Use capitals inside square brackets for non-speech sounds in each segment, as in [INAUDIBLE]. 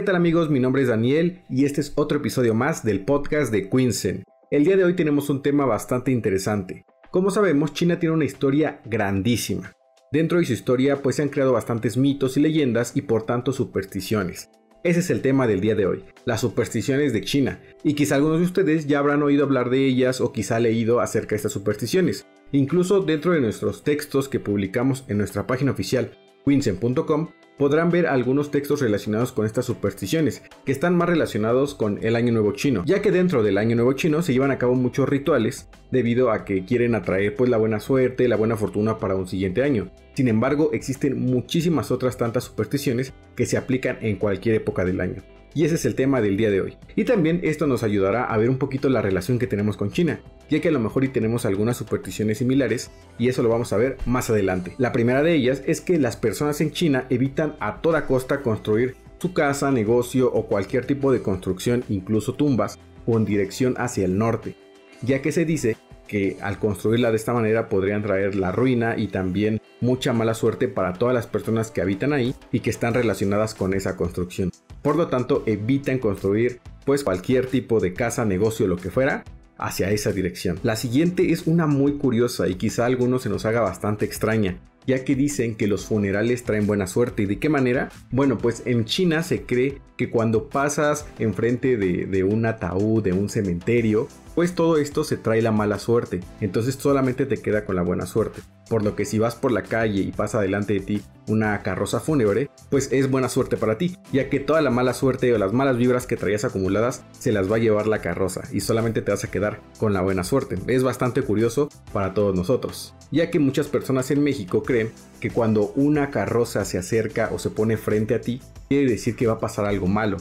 ¿qué tal amigos? Mi nombre es Daniel y este es otro episodio más del podcast de Quinsen. El día de hoy tenemos un tema bastante interesante. Como sabemos, China tiene una historia grandísima. Dentro de su historia pues se han creado bastantes mitos y leyendas y por tanto supersticiones. Ese es el tema del día de hoy, las supersticiones de China, y quizá algunos de ustedes ya habrán oído hablar de ellas o quizá leído acerca de estas supersticiones. Incluso dentro de nuestros textos que publicamos en nuestra página oficial, quinsen.com, podrán ver algunos textos relacionados con estas supersticiones, que están más relacionados con el Año Nuevo Chino, ya que dentro del Año Nuevo Chino se llevan a cabo muchos rituales debido a que quieren atraer pues la buena suerte, la buena fortuna para un siguiente año. Sin embargo, existen muchísimas otras tantas supersticiones que se aplican en cualquier época del año. Y ese es el tema del día de hoy. Y también esto nos ayudará a ver un poquito la relación que tenemos con China, ya que a lo mejor y tenemos algunas supersticiones similares y eso lo vamos a ver más adelante. La primera de ellas es que las personas en China evitan a toda costa construir su casa, negocio o cualquier tipo de construcción, incluso tumbas, con dirección hacia el norte, ya que se dice que al construirla de esta manera podrían traer la ruina y también mucha mala suerte para todas las personas que habitan ahí y que están relacionadas con esa construcción. Por lo tanto, evitan construir pues cualquier tipo de casa, negocio, lo que fuera, hacia esa dirección. La siguiente es una muy curiosa y quizá a algunos se nos haga bastante extraña, ya que dicen que los funerales traen buena suerte. ¿Y de qué manera? Bueno, pues en China se cree que cuando pasas enfrente de, de un ataúd, de un cementerio, pues todo esto se trae la mala suerte, entonces solamente te queda con la buena suerte. Por lo que si vas por la calle y pasa delante de ti una carroza fúnebre, pues es buena suerte para ti, ya que toda la mala suerte o las malas vibras que traías acumuladas se las va a llevar la carroza y solamente te vas a quedar con la buena suerte. Es bastante curioso para todos nosotros, ya que muchas personas en México creen que cuando una carroza se acerca o se pone frente a ti, quiere decir que va a pasar algo malo.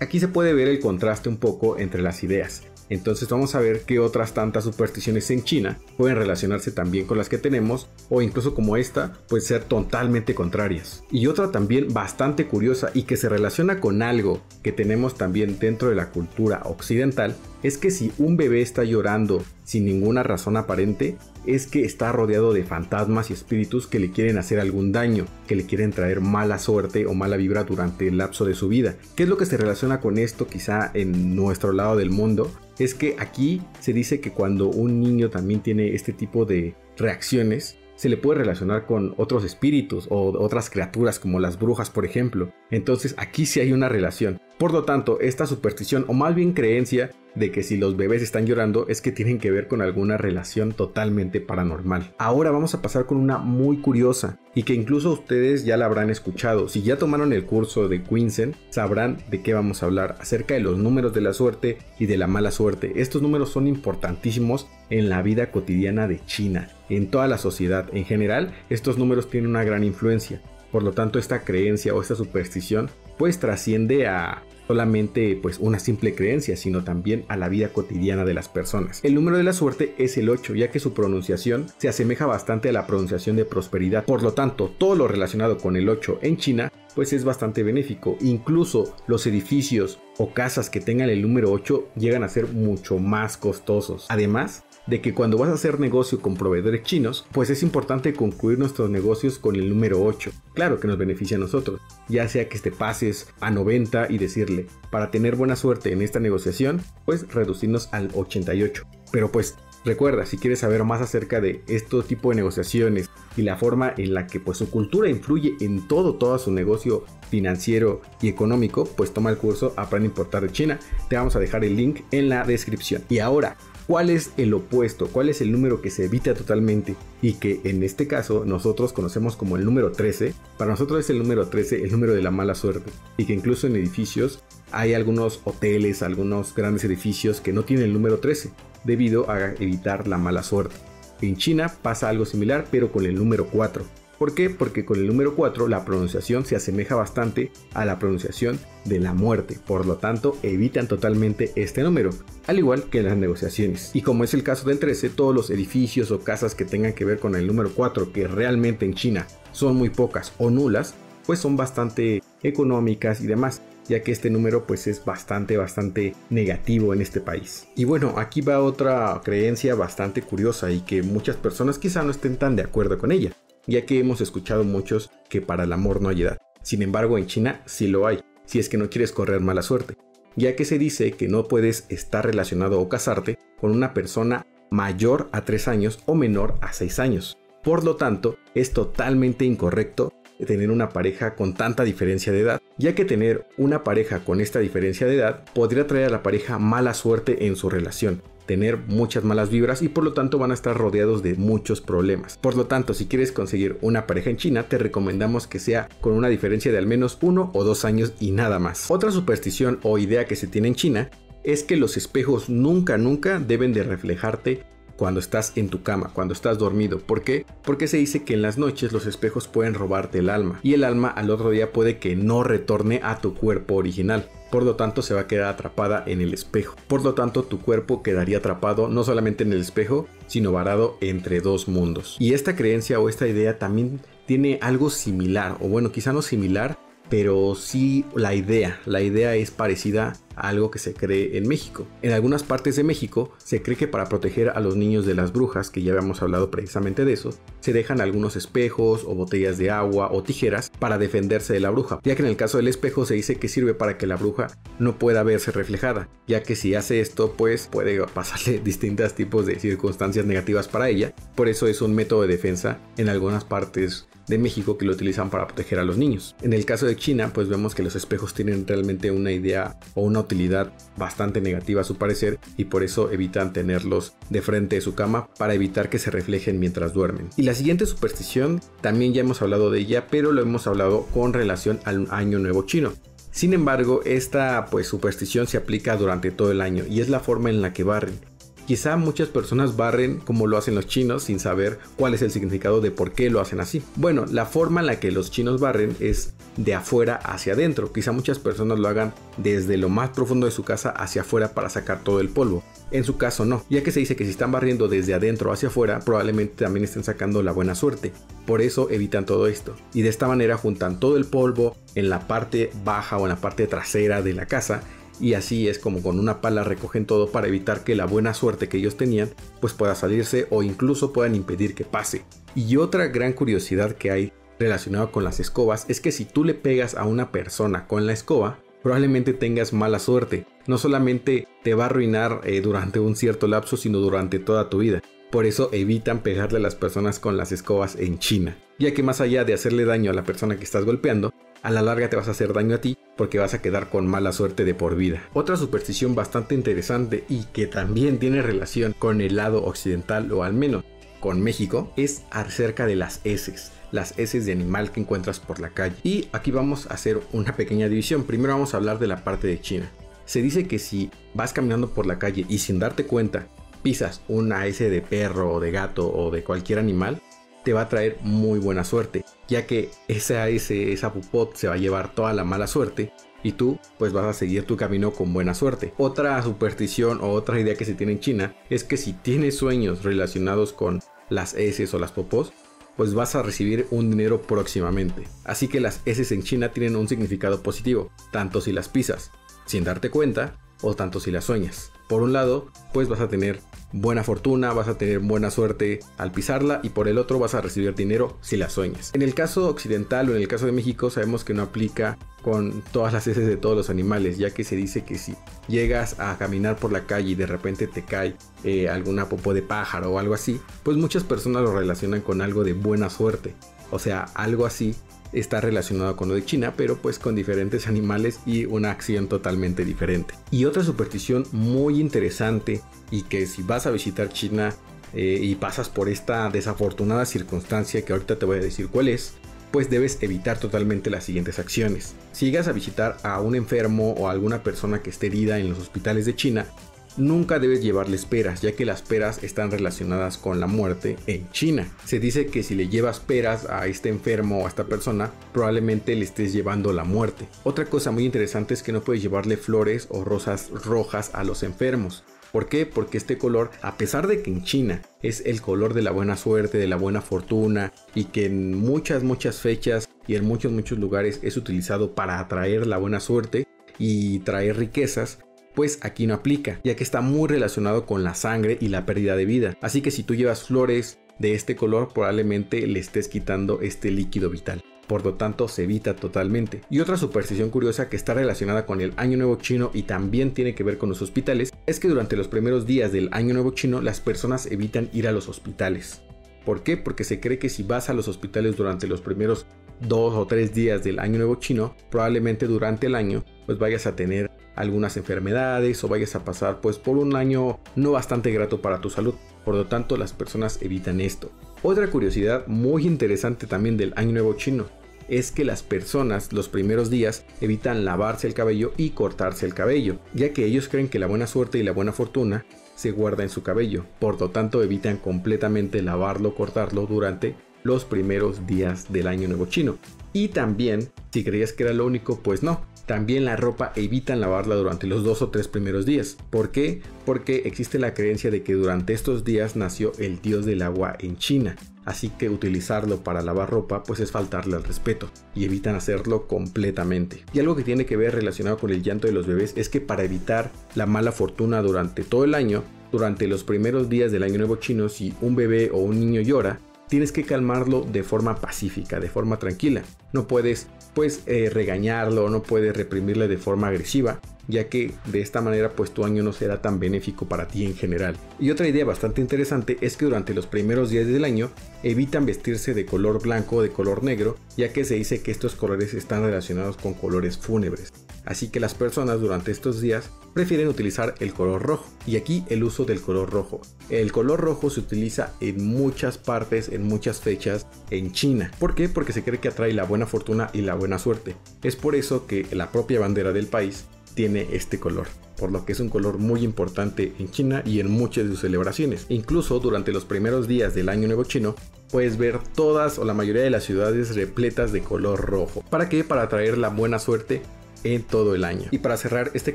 Aquí se puede ver el contraste un poco entre las ideas. Entonces vamos a ver qué otras tantas supersticiones en China pueden relacionarse también con las que tenemos o incluso como esta pueden ser totalmente contrarias. Y otra también bastante curiosa y que se relaciona con algo que tenemos también dentro de la cultura occidental es que si un bebé está llorando sin ninguna razón aparente, es que está rodeado de fantasmas y espíritus que le quieren hacer algún daño, que le quieren traer mala suerte o mala vibra durante el lapso de su vida. ¿Qué es lo que se relaciona con esto quizá en nuestro lado del mundo? Es que aquí se dice que cuando un niño también tiene este tipo de reacciones, se le puede relacionar con otros espíritus o otras criaturas como las brujas por ejemplo. Entonces aquí sí hay una relación. Por lo tanto, esta superstición o más bien creencia de que si los bebés están llorando es que tienen que ver con alguna relación totalmente paranormal. Ahora vamos a pasar con una muy curiosa y que incluso ustedes ya la habrán escuchado. Si ya tomaron el curso de Quinsen, sabrán de qué vamos a hablar acerca de los números de la suerte y de la mala suerte. Estos números son importantísimos en la vida cotidiana de China, en toda la sociedad. En general, estos números tienen una gran influencia. Por lo tanto, esta creencia o esta superstición pues trasciende a solamente pues una simple creencia, sino también a la vida cotidiana de las personas. El número de la suerte es el 8, ya que su pronunciación se asemeja bastante a la pronunciación de prosperidad. Por lo tanto, todo lo relacionado con el 8 en China pues es bastante benéfico. Incluso los edificios o casas que tengan el número 8 llegan a ser mucho más costosos. Además, de que cuando vas a hacer negocio con proveedores chinos, pues es importante concluir nuestros negocios con el número 8. Claro que nos beneficia a nosotros, ya sea que te pases a 90 y decirle, para tener buena suerte en esta negociación, pues reducirnos al 88. Pero pues Recuerda, si quieres saber más acerca de este tipo de negociaciones y la forma en la que pues, su cultura influye en todo, todo su negocio financiero y económico, pues toma el curso Aprende a importar de China. Te vamos a dejar el link en la descripción. Y ahora, ¿Cuál es el opuesto? ¿Cuál es el número que se evita totalmente? Y que en este caso nosotros conocemos como el número 13. Para nosotros es el número 13 el número de la mala suerte. Y que incluso en edificios hay algunos hoteles, algunos grandes edificios que no tienen el número 13 debido a evitar la mala suerte. En China pasa algo similar pero con el número 4. ¿Por qué? Porque con el número 4 la pronunciación se asemeja bastante a la pronunciación de la muerte, por lo tanto evitan totalmente este número, al igual que las negociaciones. Y como es el caso del 13, todos los edificios o casas que tengan que ver con el número 4, que realmente en China son muy pocas o nulas, pues son bastante económicas y demás ya que este número pues es bastante bastante negativo en este país. Y bueno, aquí va otra creencia bastante curiosa y que muchas personas quizá no estén tan de acuerdo con ella ya que hemos escuchado muchos que para el amor no hay edad. Sin embargo, en China sí lo hay. si es que no quieres correr mala suerte, ya que se dice que no puedes estar relacionado o casarte con una persona mayor a 3 años o menor a 6 años. Por lo tanto, es totalmente incorrecto tener una pareja con tanta diferencia de edad, ya que tener una pareja con esta diferencia de edad podría traer a la pareja mala suerte en su relación, tener muchas malas vibras y por lo tanto van a estar rodeados de muchos problemas. Por lo tanto, si quieres conseguir una pareja en China, te recomendamos que sea con una diferencia de al menos uno o dos años y nada más. Otra superstición o idea que se tiene en China es que los espejos nunca, nunca deben de reflejarte cuando estás en tu cama, cuando estás dormido. ¿Por qué? Porque se dice que en las noches los espejos pueden robarte el alma y el alma al otro día puede que no retorne a tu cuerpo original. Por lo tanto se va a quedar atrapada en el espejo. Por lo tanto tu cuerpo quedaría atrapado no solamente en el espejo, sino varado entre dos mundos. Y esta creencia o esta idea también tiene algo similar, o bueno, quizá no similar, pero sí la idea. La idea es parecida algo que se cree en México. En algunas partes de México se cree que para proteger a los niños de las brujas, que ya habíamos hablado precisamente de eso, se dejan algunos espejos o botellas de agua o tijeras para defenderse de la bruja, ya que en el caso del espejo se dice que sirve para que la bruja no pueda verse reflejada, ya que si hace esto pues puede pasarle [LAUGHS] distintos tipos de circunstancias negativas para ella, por eso es un método de defensa en algunas partes de México que lo utilizan para proteger a los niños. En el caso de China, pues vemos que los espejos tienen realmente una idea o una utilidad bastante negativa a su parecer y por eso evitan tenerlos de frente de su cama para evitar que se reflejen mientras duermen. Y la siguiente superstición, también ya hemos hablado de ella, pero lo hemos hablado con relación al año nuevo chino. Sin embargo, esta pues superstición se aplica durante todo el año y es la forma en la que barren. Quizá muchas personas barren como lo hacen los chinos sin saber cuál es el significado de por qué lo hacen así. Bueno, la forma en la que los chinos barren es de afuera hacia adentro. Quizá muchas personas lo hagan desde lo más profundo de su casa hacia afuera para sacar todo el polvo. En su caso no, ya que se dice que si están barriendo desde adentro hacia afuera, probablemente también estén sacando la buena suerte. Por eso evitan todo esto. Y de esta manera juntan todo el polvo en la parte baja o en la parte trasera de la casa y así es como con una pala recogen todo para evitar que la buena suerte que ellos tenían pues pueda salirse o incluso puedan impedir que pase. Y otra gran curiosidad que hay relacionado con las escobas es que si tú le pegas a una persona con la escoba, probablemente tengas mala suerte. No solamente te va a arruinar eh, durante un cierto lapso, sino durante toda tu vida. Por eso evitan pegarle a las personas con las escobas en China, ya que más allá de hacerle daño a la persona que estás golpeando, a la larga te vas a hacer daño a ti porque vas a quedar con mala suerte de por vida. Otra superstición bastante interesante y que también tiene relación con el lado occidental o al menos con México es acerca de las heces las heces de animal que encuentras por la calle. Y aquí vamos a hacer una pequeña división. Primero vamos a hablar de la parte de China. Se dice que si vas caminando por la calle y sin darte cuenta pisas una S de perro o de gato o de cualquier animal, te va a traer muy buena suerte, ya que esa, ese, esa pupot se va a llevar toda la mala suerte y tú pues vas a seguir tu camino con buena suerte. Otra superstición o otra idea que se tiene en China es que si tienes sueños relacionados con las S o las popos, pues vas a recibir un dinero próximamente. Así que las S en China tienen un significado positivo, tanto si las pisas sin darte cuenta o tanto si las sueñas. Por un lado, pues vas a tener buena fortuna, vas a tener buena suerte al pisarla y por el otro vas a recibir dinero si la sueñas. En el caso occidental o en el caso de México sabemos que no aplica con todas las heces de todos los animales, ya que se dice que si llegas a caminar por la calle y de repente te cae eh, alguna popó de pájaro o algo así, pues muchas personas lo relacionan con algo de buena suerte. O sea, algo así está relacionado con lo de China, pero pues con diferentes animales y una acción totalmente diferente. Y otra superstición muy interesante y que si vas a visitar China eh, y pasas por esta desafortunada circunstancia que ahorita te voy a decir cuál es, pues debes evitar totalmente las siguientes acciones. Si llegas a visitar a un enfermo o a alguna persona que esté herida en los hospitales de China, nunca debes llevarles peras, ya que las peras están relacionadas con la muerte en China. Se dice que si le llevas peras a este enfermo o a esta persona, probablemente le estés llevando la muerte. Otra cosa muy interesante es que no puedes llevarle flores o rosas rojas a los enfermos. ¿Por qué? Porque este color, a pesar de que en China es el color de la buena suerte, de la buena fortuna y que en muchas, muchas fechas y en muchos, muchos lugares es utilizado para atraer la buena suerte y traer riquezas, pues aquí no aplica, ya que está muy relacionado con la sangre y la pérdida de vida. Así que si tú llevas flores de este color probablemente le estés quitando este líquido vital por lo tanto se evita totalmente. Y otra superstición curiosa que está relacionada con el Año Nuevo Chino y también tiene que ver con los hospitales es que durante los primeros días del Año Nuevo Chino las personas evitan ir a los hospitales. ¿Por qué? Porque se cree que si vas a los hospitales durante los primeros dos o tres días del Año Nuevo Chino, probablemente durante el año pues vayas a tener algunas enfermedades o vayas a pasar pues por un año no bastante grato para tu salud. Por lo tanto, las personas evitan esto. Otra curiosidad muy interesante también del Año Nuevo Chino es que las personas los primeros días evitan lavarse el cabello y cortarse el cabello, ya que ellos creen que la buena suerte y la buena fortuna se guarda en su cabello, por lo tanto evitan completamente lavarlo cortarlo durante los primeros días del año nuevo chino. Y también, si creías que era lo único, pues no, también la ropa evitan lavarla durante los dos o tres primeros días. ¿Por qué? Porque existe la creencia de que durante estos días nació el dios del agua en China. Así que utilizarlo para lavar ropa pues es faltarle al respeto y evitan hacerlo completamente. Y algo que tiene que ver relacionado con el llanto de los bebés es que para evitar la mala fortuna durante todo el año, durante los primeros días del año nuevo chino, si un bebé o un niño llora, tienes que calmarlo de forma pacífica, de forma tranquila. No puedes pues eh, regañarlo, no puedes reprimirle de forma agresiva, ya que de esta manera pues tu año no será tan benéfico para ti en general. Y otra idea bastante interesante es que durante los primeros días del año evitan vestirse de color blanco o de color negro, ya que se dice que estos colores están relacionados con colores fúnebres. Así que las personas durante estos días prefieren utilizar el color rojo. Y aquí el uso del color rojo. El color rojo se utiliza en muchas partes, en muchas fechas en China. ¿Por qué? Porque se cree que atrae la buena fortuna y la buena suerte. Es por eso que la propia bandera del país tiene este color, por lo que es un color muy importante en China y en muchas de sus celebraciones. Incluso durante los primeros días del año nuevo chino, puedes ver todas o la mayoría de las ciudades repletas de color rojo. ¿Para qué? Para atraer la buena suerte en todo el año. Y para cerrar este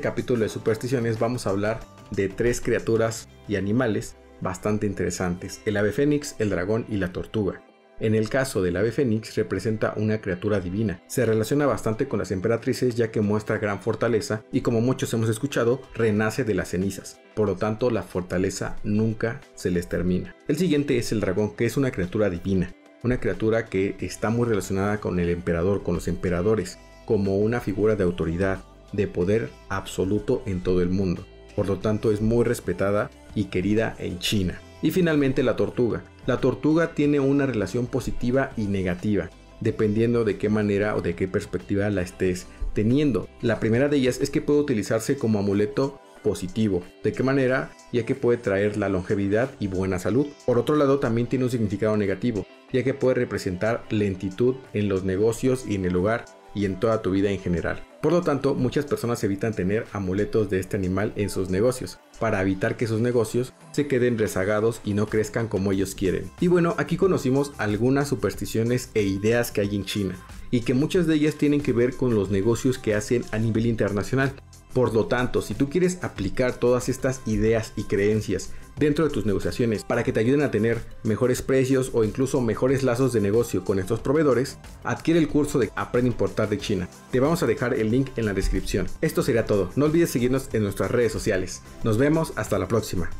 capítulo de supersticiones vamos a hablar de tres criaturas y animales bastante interesantes, el ave fénix, el dragón y la tortuga. En el caso del ave fénix representa una criatura divina. Se relaciona bastante con las emperatrices ya que muestra gran fortaleza y como muchos hemos escuchado, renace de las cenizas. Por lo tanto, la fortaleza nunca se les termina. El siguiente es el dragón, que es una criatura divina. Una criatura que está muy relacionada con el emperador, con los emperadores, como una figura de autoridad, de poder absoluto en todo el mundo. Por lo tanto, es muy respetada y querida en China. Y finalmente la tortuga. La tortuga tiene una relación positiva y negativa, dependiendo de qué manera o de qué perspectiva la estés teniendo. La primera de ellas es que puede utilizarse como amuleto positivo. ¿De qué manera? Ya que puede traer la longevidad y buena salud. Por otro lado, también tiene un significado negativo, ya que puede representar lentitud en los negocios y en el hogar y en toda tu vida en general. Por lo tanto, muchas personas evitan tener amuletos de este animal en sus negocios, para evitar que sus negocios se queden rezagados y no crezcan como ellos quieren. Y bueno, aquí conocimos algunas supersticiones e ideas que hay en China, y que muchas de ellas tienen que ver con los negocios que hacen a nivel internacional. Por lo tanto, si tú quieres aplicar todas estas ideas y creencias dentro de tus negociaciones para que te ayuden a tener mejores precios o incluso mejores lazos de negocio con estos proveedores, adquiere el curso de Aprende a Importar de China. Te vamos a dejar el link en la descripción. Esto sería todo. No olvides seguirnos en nuestras redes sociales. Nos vemos hasta la próxima.